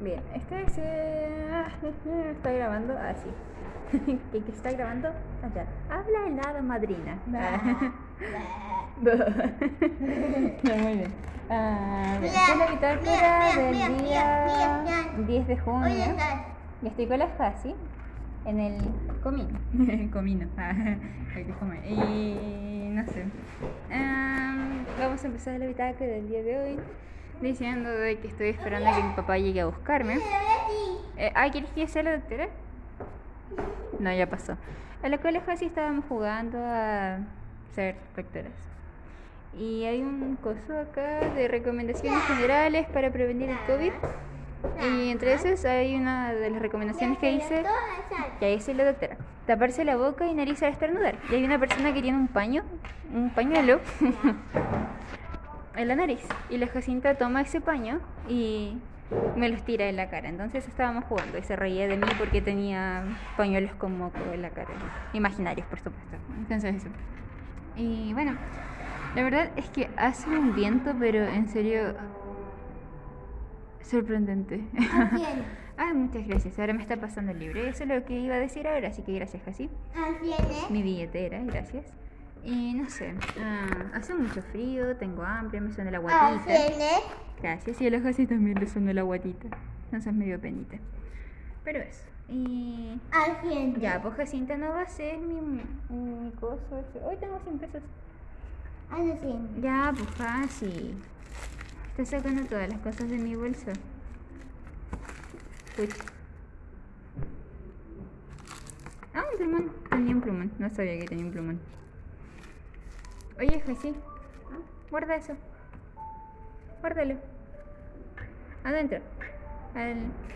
Bien, esta vez eh, está grabando así. ¿Qué, qué está grabando? Allá. Habla el nada madrina. no, muy bien. Ah, bien, esta es la bitácora del día mira, mira. 10 de junio. Y estoy con la Fasi en el comino. comino. Ah, hay que comer. Y no sé. Am, vamos a empezar la bitácora del día de hoy diciendo de que estoy esperando a que mi papá llegue a buscarme. ah, ¿quieres que sea la doctora? No, ya pasó. En la cual sí estábamos jugando a ser doctoras. Y hay un coso acá de recomendaciones generales para prevenir el COVID. Y entre esas hay una de las recomendaciones que dice, que ahí la doctora, taparse la boca y nariz al estornudar. Y hay una persona que tiene un paño, un pañuelo en la nariz. Y la Jacinta toma ese paño y me los tira en la cara. Entonces estábamos jugando y se reía de mí porque tenía pañuelos con moco en la cara. Imaginarios, por supuesto. Entonces eso. Y bueno, la verdad es que hace un viento, pero en serio sorprendente. Ah, muchas gracias. Ahora me está pasando el libro. Eso es lo que iba a decir ahora, así que gracias. Así es. Mi billetera, gracias. Y no sé, ah, hace mucho frío, tengo hambre, me suena la guatita. Así es. Gracias, y a la Jasi también le suena la guatita. Entonces medio penita. Pero eso. Y ya, pues Jacinta no va a ser mi, mi coso. ese. Hoy tengo 100 pesos. Es. Ya, pues Jasi. Está sacando todas las cosas de mi bolsa. Uy. Ah, un plumón. Tenía un plumón. No sabía que tenía un plumón. Oye, Jasi. Guarda eso. Guárdalo. Adentro.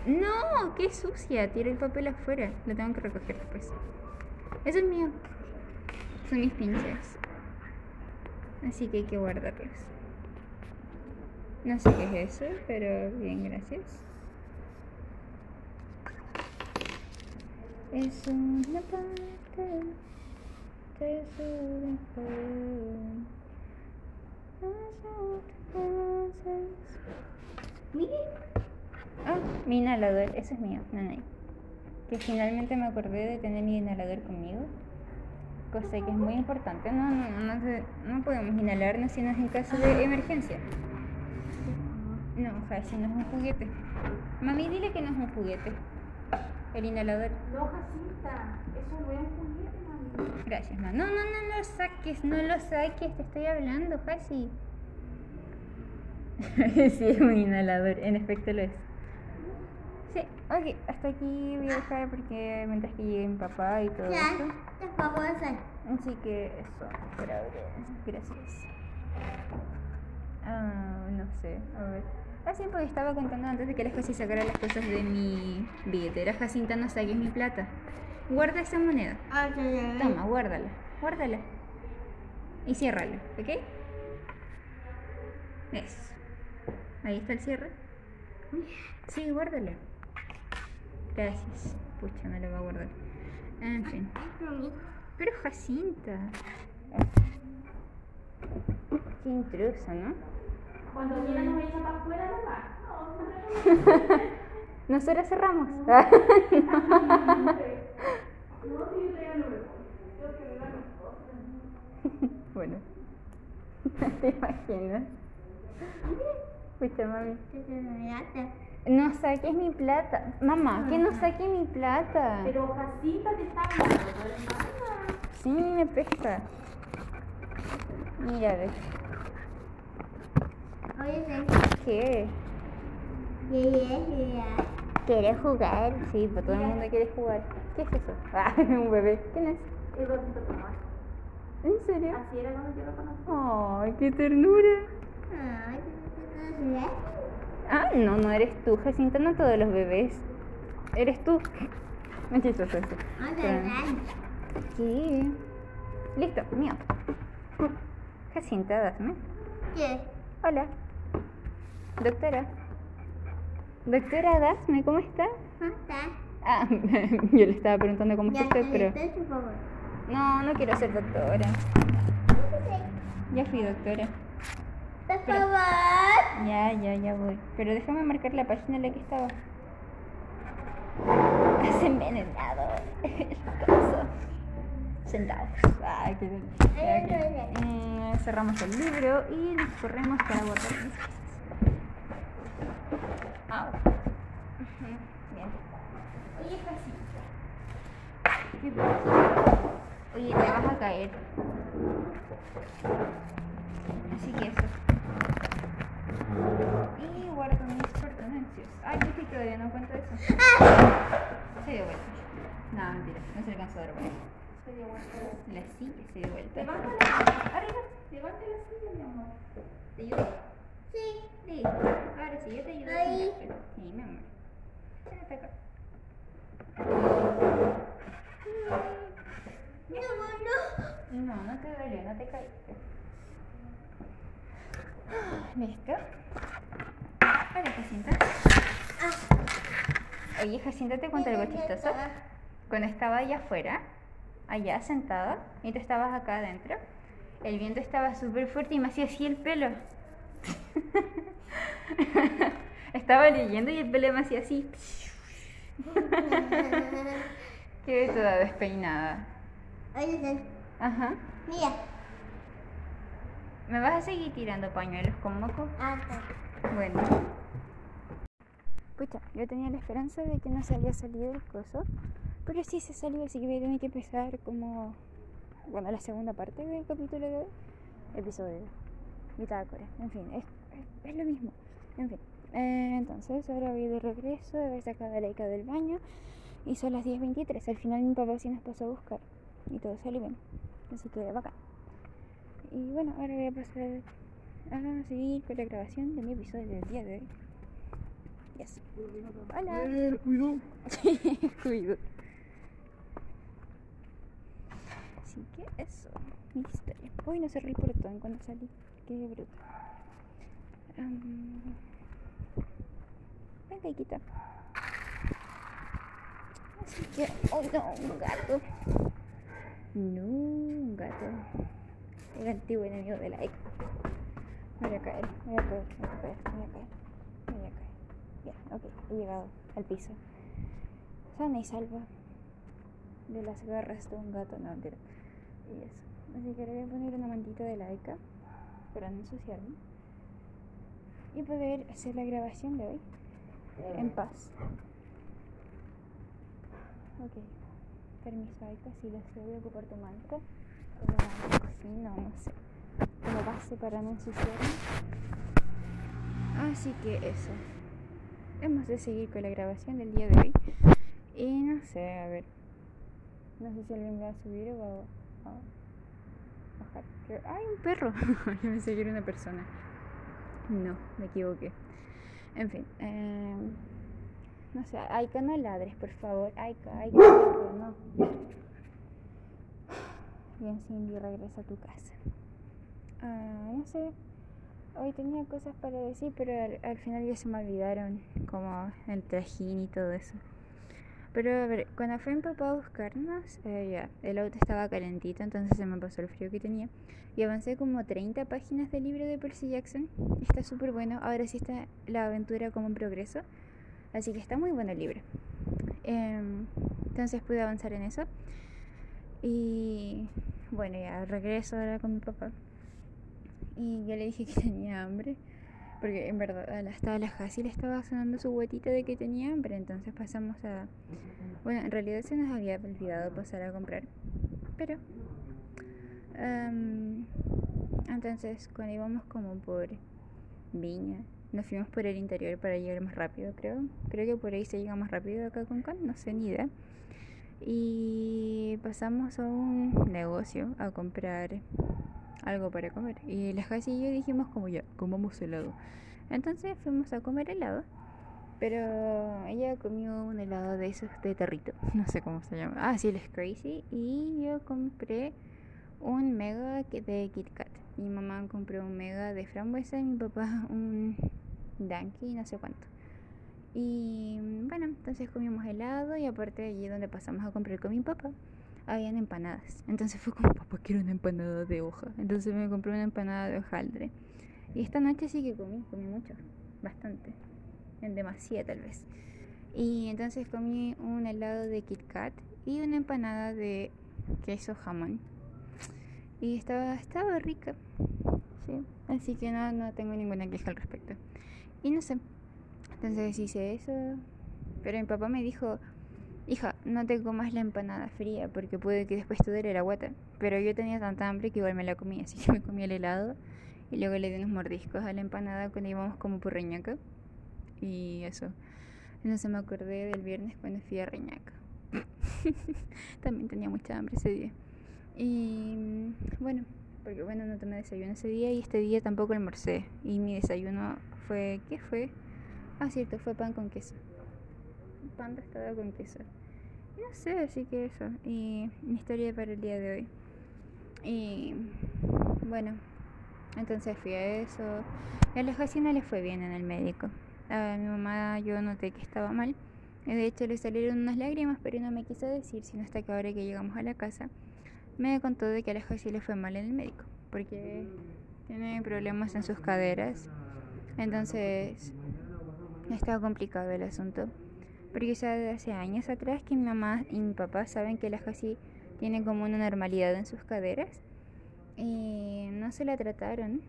No, qué sucia. Tira el papel afuera. Lo tengo que recoger después. Eso es mío. Son mis pinches. Así que hay que guardarlos. No sé qué es eso, pero bien, gracias. Es una parte de su corazón. Entonces- Mire. Ah, mi inhalador, ese es mío, Nanay. Que finalmente me acordé de tener mi inhalador conmigo. Cosa que es muy importante. No, no, no, se- no podemos inhalarnos si no es en caso de emergencia. No, Hashi, no es un juguete. Mami, dile que no es un juguete. El inhalador. No, Jacinta, eso no es un juguete, mami. Gracias, ma. No, no, no lo saques, no lo saques, te estoy hablando, Hashi. sí, es un inhalador, en efecto lo es. Sí, ok, hasta aquí voy a dejar porque mientras que llegue mi papá y todo Ya. eso. Así que eso, ahora. Gracias. Ah, no sé, a ver. Ah, sí, porque estaba contando antes de que la Jasi sacara las cosas de mi billetera. Jacinta, no saques mi plata. Guarda esa moneda. Así es. Toma, guárdala. Guárdala. Y ciérrala, ¿ok? Eso. Ahí está el cierre. Sí, guárdala. Gracias. Pucha, no lo va a guardar. En fin. Pero Jacinta. Qué intruso, ¿no? Cuando quiera nos echa para afuera. No, siempre Nosotros cerramos. No, si yo traigo el número. Yo que me dan cosas. bueno. ¿Te imaginas? Mami. No saques mi plata. Mamá, que no saque mi plata. Pero Jacinta te está hablando. Sí, me pesca. Mira, ves. Oye, Sas. ¿Qué? ¿Quieres jugar? Sí, pues todo el mundo quiere jugar. ¿Qué es eso? Ah, un bebé. ¿Quién es? Eduardito Tomás. ¿En serio? Así era cuando yo lo conocí. Ay, qué ternura. Ay. Ah, no, no eres tú, Jacinta, no todos los bebés. Eres tú. Es chistoso eso. Sí. Listo, mío. Jacinta, dame. ¿Qué? Hola. Doctora. Doctora, Dasme, ¿cómo está? ¿Cómo estás? Ah, yo le estaba preguntando cómo está usted, pero... No, no quiero ser doctora. Ya fui doctora. Pero-. Ya, ya, ya voy. Pero déjame marcar la página en la que estaba. Has envenenado. Centavos. Ay, qué delicia. Ya, ok. Eh, cerramos el libro y nos corremos para guardar mis cosas. Au. Ujú, Bien. Oye. ¿Qué pasa? Oye, te vas a caer. Así que eso. Y guardo mis pertenencias. Ay, sí todavía no cuento eso. Se dio vuelta. No, mentira, no se alcanzó a dar vuelta. Se dio vuelta. La silla se dio vuelta. Levántala. Arriba. Levante la silla, mi amor. ¿Te ayudo? Sí. Sí. Ahora sí, yo te ayudo. Ahí. Sí, mi amor. Siéntate acá. No, no. No, no te duele, no te caíste. ¿Listo? Hola, Jacinta. Oye, Jacinta, te cuento algo chistoso. Cuando estaba allá afuera, allá sentada, y tú estabas acá adentro, el viento estaba súper fuerte y me hacía así el pelo. estaba leyendo y el pelo me hacía así. Quedé toda despeinada. Oye, Ajá. mira. ¿Me vas a seguir tirando pañuelos con moco? Ah, Bueno. Pucha, yo tenía la esperanza de que no se había salido el coso, pero sí se salió, así que voy a tener que empezar como, bueno, la segunda parte del capítulo de hoy, episodio, bitácora, en fin, es, es, es lo mismo, en fin. Eh, entonces, ahora voy de regreso de haber sacado a Laika del baño y son las 10.23, al final mi papá sí nos pasó a buscar y todo salió bien, así que bacán. Y bueno, ahora voy a pasar a seguir con la grabación de mi episodio del día de hoy. Yes. Hola. Eh, cuidado. Cuido. Así que eso, mi historia. Hoy no cerré el portón cuando salí. Qué bruto. Am, venga, Ikita. Así que. ¡Oh no! Un gato. No, un gato. El antiguo enemigo de la voy a caer, voy a caer, voy a caer, voy a caer. Voy a caer. Ya, ok, he llegado al piso. Sana y salva de las garras de un gato, no mentira. Y eso. Así que le voy a poner una mantita de laica para no ensuciarme. Y poder hacer la grabación de hoy en paz. Ok. Permiso, Aika, si lo sé, voy a ocupar tu manta como cocina, no sé, como base para no ensuciarme. Así que eso. Hemos de seguir con la grabación del día de hoy. Y no sé, a ver. No sé si alguien va a subir o va a, bajar. Creo- ¡Ay, un perro! Yo pensé que una persona. No, me equivoqué. En fin. em, no sé, Aika, no ladres, por favor. Aika, Aika, no. Bien, Cindy, regresa a tu casa. Ah, no sé. Hoy tenía cosas para decir, pero al, al final ya se me olvidaron, como el trajín y todo eso. Pero a ver, cuando fue mi papá a buscarnos, eh, ya, el auto estaba calentito, entonces se me pasó el frío que tenía. Y avancé como 30 páginas del libro de Percy Jackson. Está súper bueno. Ahora sí está la aventura como en progreso. Así que está muy bueno el libro. Em, entonces pude avanzar en eso. Y bueno, ya regreso ahora con mi papá. Y yo le dije que tenía hambre. Porque en verdad hasta la Jassi le estaba sonando su guatita de que tenía hambre. Entonces pasamos a... Bueno, en realidad se nos había olvidado pasar a comprar. Pero... em, entonces cuando íbamos como por Viña, nos fuimos por el interior para llegar más rápido, creo. Creo que por ahí se llega más rápido acá con Con, no sé ni idea. Y pasamos a un negocio a comprar algo para comer. Y la Jassi y yo dijimos como ya, comamos helado. Entonces fuimos a comer helado. Pero ella comió un helado de esos de tarrito. No sé cómo se llama. Ah, sí, el crazy. Y yo compré un mega de Kit Kat. Mi mamá compró un mega de frambuesa y mi papá un Danky, no sé cuánto. Y bueno, entonces comimos helado y aparte de allí donde pasamos a comprar con mi papá, habían empanadas. Entonces fue como, papá, quiero una empanada de hoja. Entonces me compré una empanada de hojaldre. Y esta noche sí que comí, comí mucho, bastante, en demasía tal vez. Y entonces comí un helado de Kit Kat y una empanada de queso jamón. Y estaba, estaba rica, sí. Así que no, no tengo ninguna queja al respecto. Y no sé, entonces hice eso. Pero mi papá me dijo, hija, no te comas la empanada fría porque puede que después te duele la guata. Pero yo tenía tanta hambre que igual me la comí, así que me comí el helado. Y luego le di unos mordiscos a la empanada cuando íbamos como por Reñaca. Y eso. Entonces me acordé del viernes cuando fui a Reñaca. También tenía mucha hambre ese día. Y bueno, porque bueno, no tomé desayuno ese día y este día tampoco almorcé. Y mi desayuno fue, ¿qué fue? Ah, cierto, fue pan con queso. Pan tostado con queso. No sé, así que eso. Y mi historia para el día de hoy. Y bueno, entonces fui a eso. A la no le fue bien en el médico. A mi mamá yo noté que estaba mal. De hecho le salieron unas lágrimas, pero no me quiso decir, sino hasta que ahora que llegamos a la casa me contó de que a la le fue mal en el médico, porque tiene problemas en sus caderas. Entonces estaba complicado el asunto. Porque ya hace años atrás que mi mamá y mi papá saben que la Jasi tiene como una normalidad en sus caderas y no se la trataron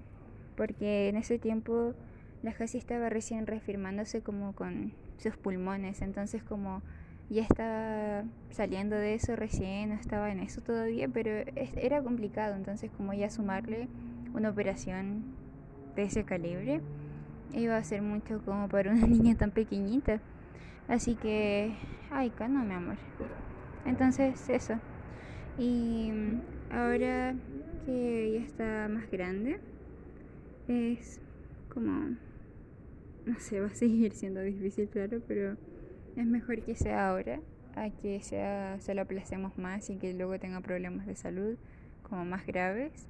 porque en ese tiempo la Jasi estaba recién reafirmándose como con sus pulmones, entonces como ya estaba saliendo de eso recién, no estaba en eso todavía, pero era complicado, entonces como ya sumarle una operación de ese calibre iba a ser mucho como para una niña tan pequeñita. Así que, ay, no, mi amor. Entonces, eso. Y ahora que ya está más grande, es como, no sé, va a seguir siendo difícil, claro, pero es mejor que sea ahora a que sea, se lo aplacemos más y que luego tenga problemas de salud como más graves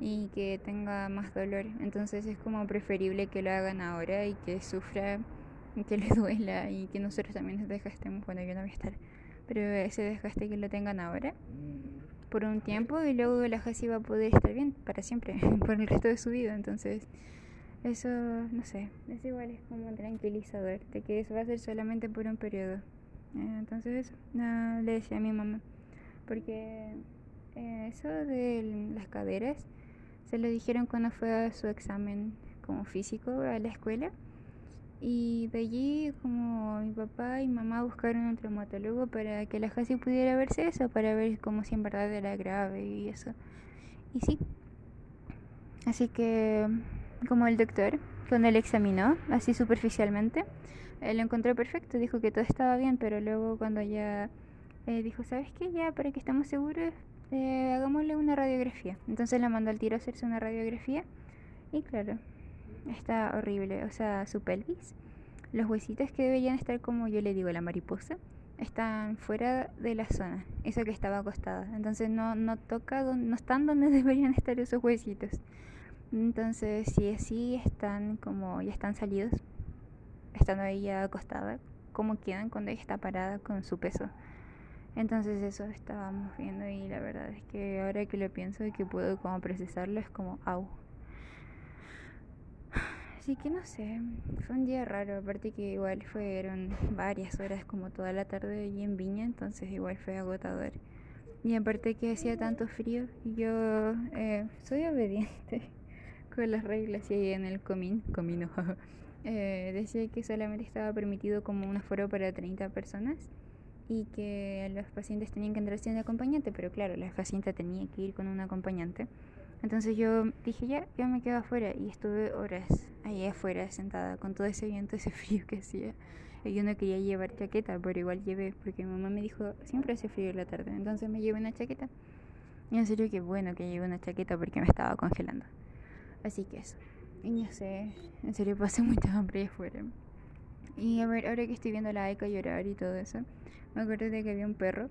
y que tenga más dolor. Entonces es como preferible que lo hagan ahora y que sufra, y que le duela y que nosotros también nos desgastemos. Bueno, yo no voy a estar, pero ese desgaste que lo tengan ahora por un tiempo y luego la Jasi va a poder estar bien para siempre, por el resto de su vida. Entonces, eso, no sé, es igual, es como tranquilizador de que eso va a ser solamente por un periodo. Eh, entonces, no, le decía a mi mamá, porque eh, eso de las caderas se lo dijeron cuando fue a su examen como físico a la escuela. Y de allí, como mi papá y mamá buscaron un traumatólogo para que la Jasi pudiera verse eso, para ver como si en verdad era grave y eso. Y sí. Así que, como el doctor, cuando él examinó, así superficialmente, él lo encontró perfecto, dijo que todo estaba bien, pero luego cuando ya eh, dijo, ¿sabes qué? Ya, para que estemos seguros, eh, hagámosle una radiografía. Entonces la mandó al tiro a hacerse una radiografía y claro, está horrible. O sea, su pelvis, los huesitos que deberían estar como yo le digo, la mariposa, están fuera de la zona, eso que estaba acostada. Entonces no, no toca, no están donde deberían estar esos huesitos. Entonces, si así están como ya están salidos, estando ahí ya acostada, ¿cómo quedan cuando ella está parada con su peso? Entonces eso estábamos viendo y la verdad es que ahora que lo pienso y que puedo como procesarlo es como au. Así que no sé, fue un día raro, aparte que igual fueron varias horas como toda la tarde allí en Viña, entonces igual fue agotador. Y aparte que hacía tanto frío, yo eh, soy obediente con las reglas y en el comín, comino, eh, decía que solamente estaba permitido como un aforo para 30 personas y que los pacientes tenían que entrar sin acompañante, pero claro, la paciente tenía que ir con un acompañante. Entonces yo dije, ya, yo me quedo afuera y estuve horas ahí afuera sentada con todo ese viento, ese frío que hacía. Yo no quería llevar chaqueta, pero igual llevé, porque mi mamá me dijo, siempre hace frío en la tarde, entonces me llevé una chaqueta. Y en serio que bueno que llevé una chaqueta porque me estaba congelando. Así que eso. Y no sé, en serio pasé mucha hambre afuera. Y a ver, ahora que estoy viendo a la Aika llorar y todo eso, me acuerdo de que había un perro,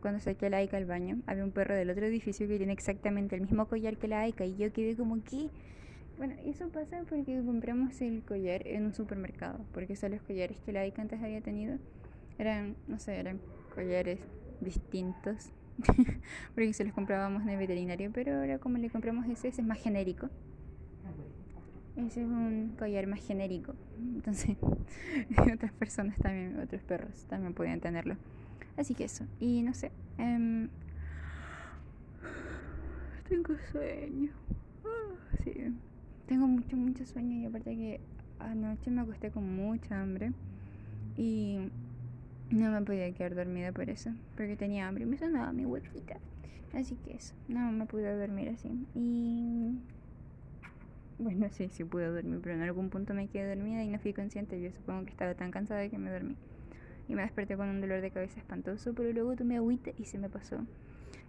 cuando saqué a la Aika al baño, había un perro del otro edificio que tiene exactamente el mismo collar que la Aika y yo quedé como que... Bueno, eso pasa porque compramos el collar en un supermercado, porque son los collares que la Aika antes había tenido. Eran, no sé, eran collares distintos, porque se los comprábamos en el veterinario, pero ahora como le compramos ese, ese es más genérico. Ese es un collar más genérico. Entonces, otras personas también, otros perros también podían tenerlo. Así que eso. Y no sé. em, tengo sueño. Ah, sí. Tengo mucho, mucho sueño. Y aparte que anoche me acosté con mucha hambre. Y no me podía quedar dormida por eso. Porque tenía hambre y me sonaba mi huequita. Así que eso. No me pude dormir así. Y bueno, sí, sí pude dormir, pero en algún punto me quedé dormida y no fui consciente. Yo supongo que estaba tan cansada que me dormí. Y me desperté con un dolor de cabeza espantoso, pero luego tomé agüita y se me pasó.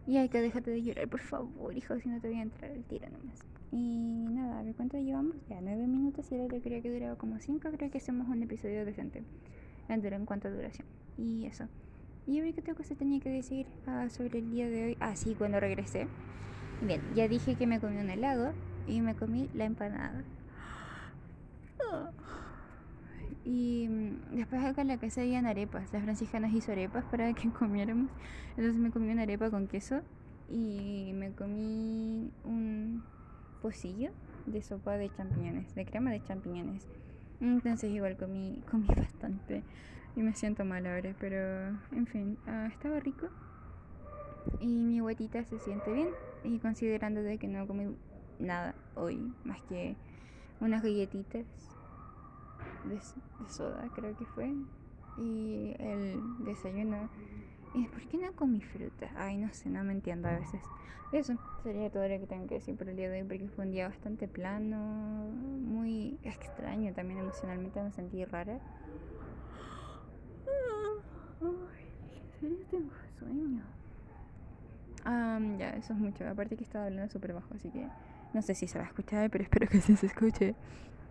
Y hay que déjate de llorar, por favor, hijo, si no te voy a entrar al tiro nomás. Y nada, a ver cuánto llevamos. Ya, nueve minutos y ahora yo creía que duraba como cinco. Creo que hacemos un episodio decente en, cuanto a duración. Y eso. Y a ver qué otra cosa tenía que decir ah, sobre el día de hoy. Ah, sí, cuando regresé. Bien, ya dije que me comí un helado y me comí la empanada. Y después acá en la casa habían arepas. Las franciscanas hizo arepas para que comiéramos. Entonces me comí una arepa con queso y me comí un pocillo de sopa de champiñones, de crema de champiñones. Entonces igual comí, comí bastante y me siento mal ahora, pero en fin, ah, estaba rico y mi guatita se siente bien y considerando de que no comí nada hoy más que unas galletitas de, soda creo que fue y el desayuno. Y por qué no comí fruta ay no sé no me entiendo a veces. Eso sería todo lo que tengo que decir por el día de hoy porque fue un día bastante plano muy extraño también emocionalmente me sentí rara. Tengo sueño Am, ya, eso es mucho. Aparte que estaba hablando súper bajo, así que no sé si se va a escuchar, pero espero que sí se escuche.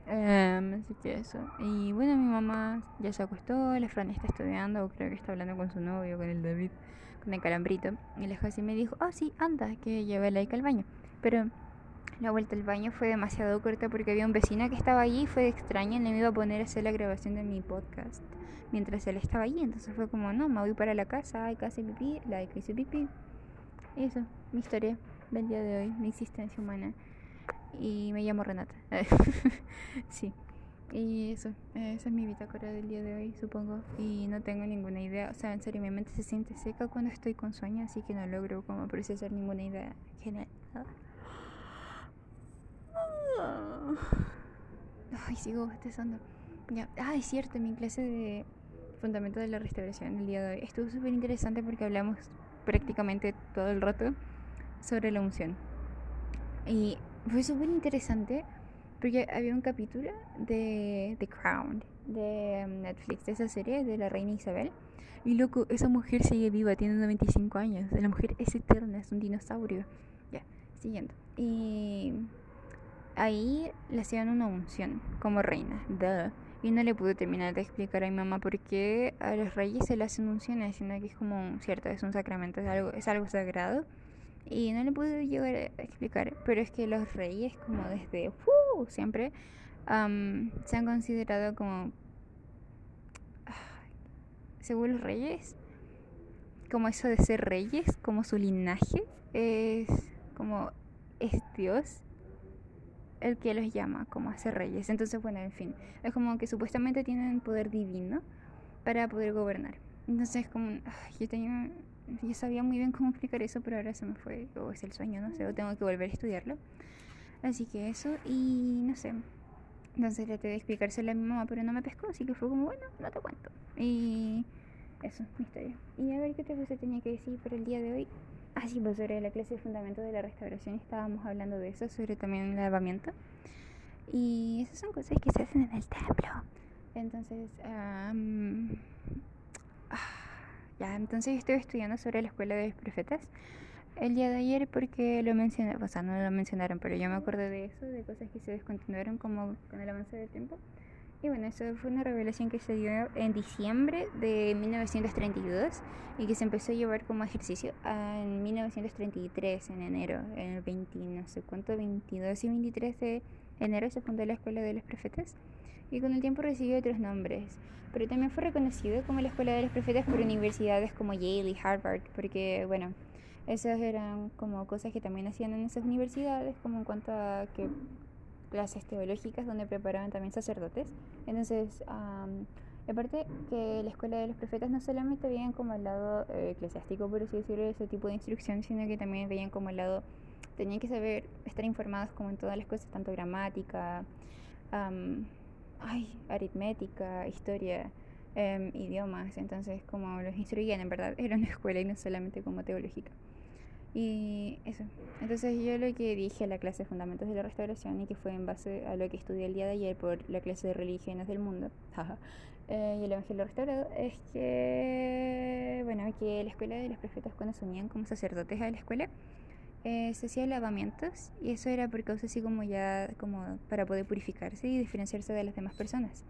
Am, así que eso. Y bueno, mi mamá ya se acostó, la Fran está estudiando, creo que está hablando con su novio, con el David, con el calambrito. Y la Josie me dijo, oh sí, anda, que lleve a Laika al baño. Pero la vuelta al baño fue demasiado corta porque había un vecino que estaba allí y fue extraño no me iba a poner a hacer la grabación de mi podcast mientras él estaba allí. Entonces fue como, no, me voy para la casa, hay que hacer pipí, Laika hizo pipí. Y eso, mi historia del día de hoy, mi existencia humana. Y me llamo Renata. sí. Y eso, esa es mi bitácora del día de hoy, supongo. Y no tengo ninguna idea. O sea, en serio, mi mente se siente seca cuando estoy con sueño, así que no logro como procesar ninguna idea general. Ay, sigo bostezando. Ya. Ah, es cierto, mi clase de Fundamento de la Restauración el día de hoy estuvo súper interesante porque hablamos prácticamente todo el rato sobre la unción. Y fue súper interesante porque había un capítulo de The Crown, de Netflix, de esa serie de la reina Isabel. Y loco, esa mujer sigue viva, tiene 95 años. La mujer es eterna, es un dinosaurio. Ya, siguiendo. Y ahí le hacían una unción como reina. Duh. Y no le pude terminar de explicar a mi mamá por qué a los reyes se le hacen unciones, sino que es como cierto, es un sacramento, es algo, es algo sagrado. Y no le pude llegar a explicar, pero es que los reyes, como desde siempre, am, se han considerado como, según los reyes, como eso de ser reyes, como su linaje, es como es Dios el que los llama como a ser reyes. Entonces, bueno, en fin, es como que supuestamente tienen poder divino para poder gobernar. Entonces, como, yo tenía, yo sabía muy bien cómo explicar eso, pero ahora se me fue, o es el sueño, no sé, o tengo que volver a estudiarlo. Así que eso, y no sé. Entonces traté de explicárselo a mi mamá, pero no me pescó, así que fue como, bueno, no te cuento. Y eso, mi historia. Y a ver qué otra cosa tenía que decir por el día de hoy. Ah, sí, pues sobre la clase de fundamentos de la restauración estábamos hablando de eso, sobre también el lavamiento. Y esas son cosas que se hacen en el templo. Entonces, am, ah, ya, entonces estoy estudiando sobre la escuela de los profetas el día de ayer porque lo mencionaron, o sea, no lo mencionaron, pero yo me acordé de eso, de cosas que se descontinuaron como con el avance del tiempo. Y bueno, eso fue una revelación que se dio en diciembre de 1932 y que se empezó a llevar como ejercicio en 1933, en enero, en el 20, no sé cuánto, 22 y 23 de enero se fundó la Escuela de los Profetas y con el tiempo recibió otros nombres. Pero también fue reconocido como la Escuela de los Profetas por universidades como Yale y Harvard, porque, bueno, esas eran como cosas que también hacían en esas universidades, como en cuanto a que clases teológicas donde preparaban también sacerdotes. Entonces, am, aparte que la escuela de los profetas no solamente veían como el lado eh, eclesiástico, por así decirlo, ese tipo de instrucción, sino que también veían como el lado, tenían que saber, estar informados como en todas las cosas, tanto gramática, am, ay, aritmética, historia, em, idiomas. Entonces, como los instruían, en verdad, era una escuela y no solamente como teológica. Y eso. Entonces yo lo que dije a la clase de Fundamentos de la Restauración y que fue en base a lo que estudié el día de ayer por la clase de Religiones del Mundo eh, y el Evangelio Restaurado es que, bueno, que la escuela de los profetas cuando se unían como sacerdotes a la escuela eh, se hacían lavamientos y eso era por causa así como ya como para poder purificarse y diferenciarse de las demás personas.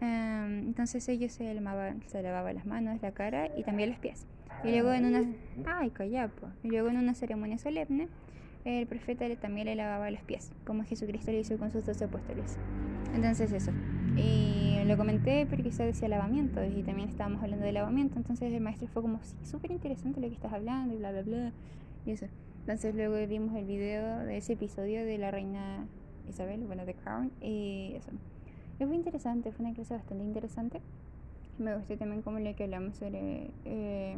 Em, entonces ellos se lavaban, se lavaban las manos, la cara y también los pies. Y luego en una ay, calla, po. Y luego en una ceremonia solemne el profeta le- también le lavaba los pies, como Jesucristo lo hizo con sus dos apóstoles. Entonces eso. Y lo comenté porque se decía lavamiento y también estábamos hablando de lavamiento. Entonces el maestro fue como, sí, súper interesante lo que estás hablando y bla, bla, bla. Y eso. Entonces luego vimos el video de ese episodio de la reina Isabel, bueno, de Crown, y eso. Y fue interesante, fue una clase bastante interesante. Me gustó también como lo que hablamos sobre... eh,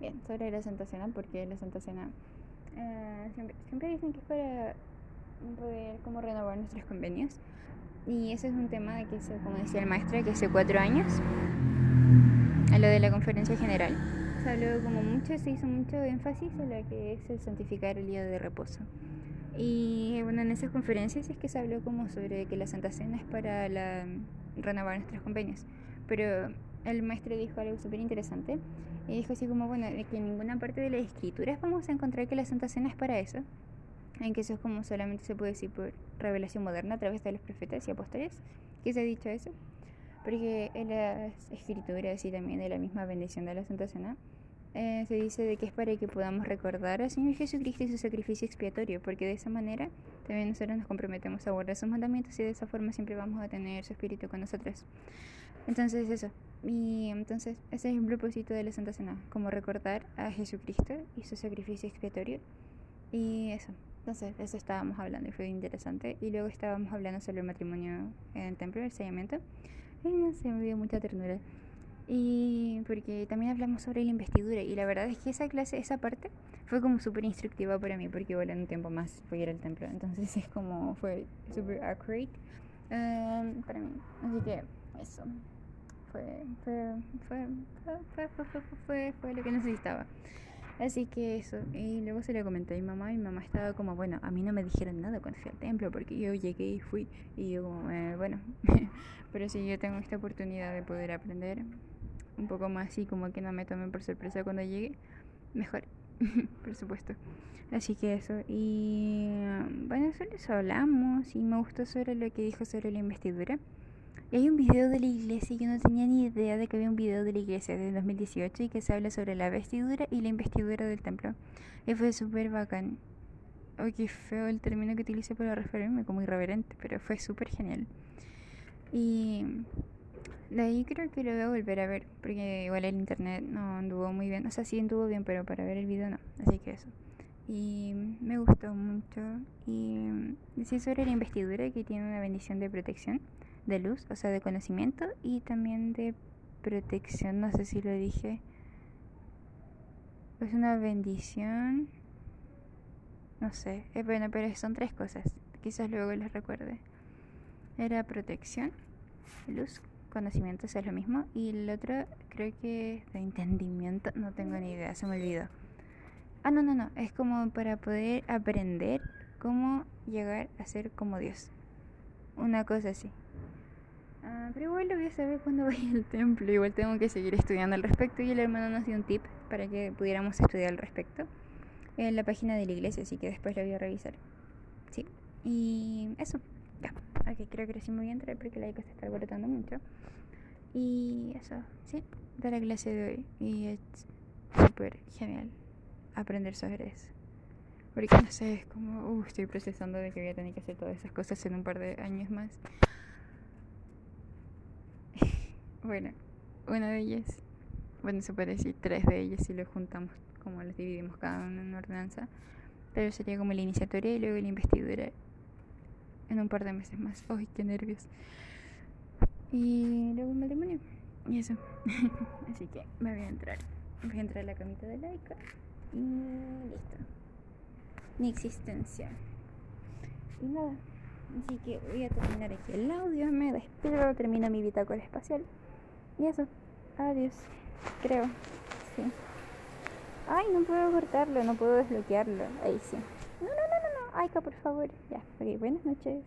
Bien, sobre la Santa Cena, porque la Santa Cena eh, siempre, siempre dicen que es para poder como renovar nuestros convenios. Y ese es un tema de que, se, como decía el maestro, que hace cuatro años, a lo de la conferencia general, se habló como mucho, se hizo mucho énfasis en lo que es el santificar el día de reposo. Y bueno, en esas conferencias es que se habló como sobre que la Santa Cena es para la, renovar nuestros convenios. Pero el maestro dijo algo súper interesante. Y dijo así como, bueno, de que en ninguna parte de las escrituras vamos a encontrar que la Santa Cena es para eso. En que eso es como solamente se puede decir por revelación moderna a través de los profetas y apóstoles. que se ha dicho eso? Porque en las escrituras y también de la misma bendición de la Santa Cena eh, se dice de que es para que podamos recordar al Señor Jesucristo y su sacrificio expiatorio, porque de esa manera también nosotros nos comprometemos a guardar sus mandamientos y de esa forma siempre vamos a tener su espíritu con nosotros. Entonces eso, y entonces ese es el propósito de la Santa Cena, como recordar a Jesucristo y su sacrificio expiatorio. Y eso, entonces eso estábamos hablando y fue interesante. Y luego estábamos hablando sobre el matrimonio en el templo, el sellamiento. Y no sé, me dio mucha ternura. Y porque también hablamos sobre la investidura y la verdad es que esa clase, esa parte fue como súper instructiva para mí porque igual en un tiempo más fui a ir al templo. Entonces es como fue súper accurate um, para mí. Así que eso fue, fue, fue, fue, fue, fue, fue, fue, fue lo que necesitaba. Así que eso, y luego se lo comenté a mi mamá y mi mamá estaba como, bueno, a mí no me dijeron nada cuando fui al templo porque yo llegué y fui y yo como, eh, bueno, pero si yo tengo esta oportunidad de poder aprender un poco más y como que no me tomen por sorpresa cuando llegue, mejor, por supuesto. Así que eso, y bueno, eso hablamos y me gustó sobre lo que dijo sobre la investidura. Y hay un video de la iglesia y yo no tenía ni idea de que había un video de la iglesia de 2018 y que se habla sobre la vestidura y la investidura del templo. Y fue súper bacán. Ay, qué feo el término que utilicé para referirme, como irreverente, pero fue súper genial. Y de ahí creo que lo voy a volver a ver, porque igual el internet no anduvo muy bien. O sea, sí anduvo bien, pero para ver el video no. Así que eso. Y me gustó mucho. Y decía sobre la investidura que tiene una bendición de protección de luz, o sea, de conocimiento y también de protección, no sé si lo dije. Es una bendición, no sé, es bueno, pero son tres cosas, quizás luego les recuerde. Era protección, luz, conocimiento, es lo mismo, y el otro creo que de entendimiento, no tengo ni idea, se me olvidó. Ah, no, no, no, es como para poder aprender cómo llegar a ser como Dios. Una cosa así. Ah, pero igual lo voy a saber cuando vaya al templo. Igual tengo que seguir estudiando al respecto. Y el hermano nos dio un tip para que pudiéramos estudiar al respecto en la página de la iglesia. Así que después lo voy a revisar. Sí. Y eso. Ya. Ok, creo que lo muy bien porque la ICA se está alborotando mucho. Y eso. Sí. De la clase de hoy. Y es súper genial aprender sobre eso. Porque no sé, es como, uh, estoy procesando de que voy a tener que hacer todas esas cosas en un par de años más. Bueno, una de ellas, Bueno, se puede decir tres de ellas si lo juntamos, como los dividimos cada uno en una ordenanza. Pero sería como la iniciatoria y luego la investidura en un par de meses más. ¡Ay, qué nervios! Y luego el matrimonio. Y eso. Así que me voy a entrar. Voy a entrar a la camita de laica. Y listo. Mi existencia. Y nada. Así que voy a terminar aquí el audio. Me despido. Termino mi bitácora espacial. Y eso. Adiós. Creo. Sí. Ay, no puedo cortarlo. No puedo desbloquearlo. Ahí sí. No, no, no, no, no. Aika, por favor. Ya. Ok, buenas noches.